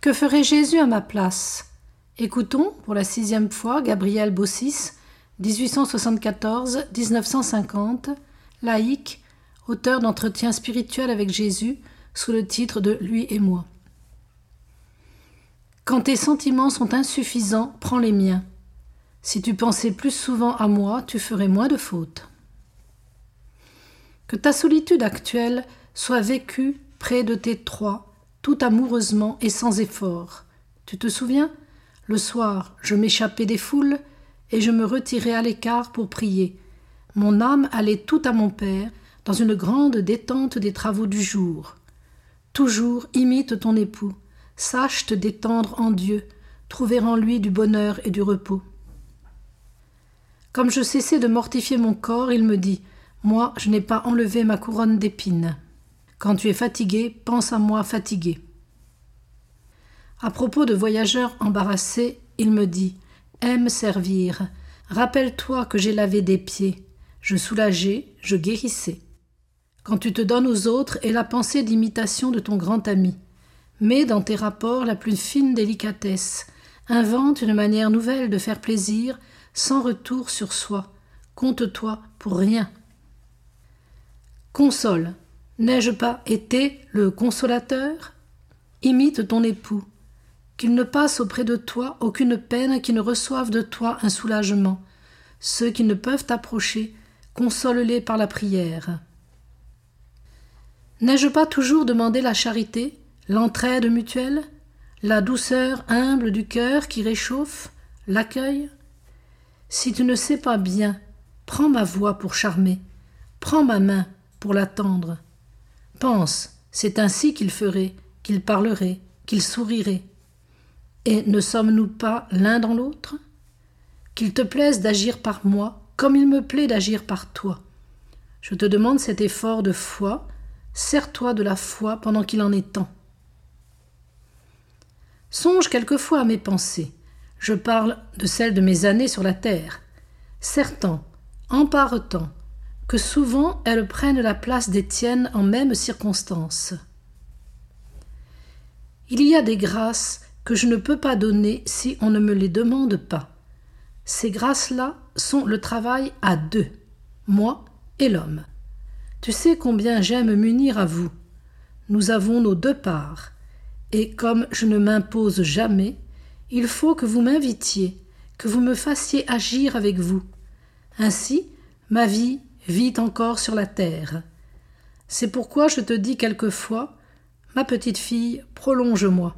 Que ferait Jésus à ma place? Écoutons pour la sixième fois Gabriel Bossis, 1874-1950, laïque, auteur d'entretiens spirituels avec Jésus sous le titre de Lui et moi. Quand tes sentiments sont insuffisants, prends les miens. Si tu pensais plus souvent à moi, tu ferais moins de fautes. Que ta solitude actuelle soit vécue près de tes trois, tout amoureusement et sans effort. Tu te souviens? Le soir, je m'échappais des foules et je me retirais à l'écart pour prier. Mon âme allait tout à mon Père, dans une grande détente des travaux du jour. Toujours imite ton époux, sache te détendre en Dieu, trouver en lui du bonheur et du repos. Comme je cessais de mortifier mon corps, il me dit Moi, je n'ai pas enlevé ma couronne d'épines. Quand tu es fatigué, pense à moi fatigué. À propos de voyageurs embarrassés, il me dit Aime servir. Rappelle-toi que j'ai lavé des pieds. Je soulageais, je guérissais. Quand tu te donnes aux autres et la pensée d'imitation de ton grand ami. Mets dans tes rapports la plus fine délicatesse. Invente une manière nouvelle de faire plaisir sans retour sur soi. Compte-toi pour rien. Console. N'ai-je pas été le consolateur? Imite ton époux. Qu'il ne passe auprès de toi aucune peine, qui ne reçoive de toi un soulagement. Ceux qui ne peuvent t'approcher, console-les par la prière. N'ai-je pas toujours demandé la charité, l'entraide mutuelle, la douceur humble du cœur qui réchauffe, l'accueil? Si tu ne sais pas bien, prends ma voix pour charmer, prends ma main pour l'attendre. Pense, c'est ainsi qu'il ferait, qu'il parlerait, qu'il sourirait. Et ne sommes-nous pas l'un dans l'autre? Qu'il te plaise d'agir par moi comme il me plaît d'agir par toi. Je te demande cet effort de foi, sers-toi de la foi pendant qu'il en est temps. Songe quelquefois à mes pensées. Je parle de celles de mes années sur la terre. Certain, en part-temps, que souvent elles prennent la place des tiennes en même circonstance. Il y a des grâces que je ne peux pas donner si on ne me les demande pas. Ces grâces-là sont le travail à deux, moi et l'homme. Tu sais combien j'aime m'unir à vous. Nous avons nos deux parts, et comme je ne m'impose jamais, il faut que vous m'invitiez, que vous me fassiez agir avec vous. Ainsi, ma vie vit encore sur la terre. C'est pourquoi je te dis quelquefois Ma petite fille, prolonge-moi.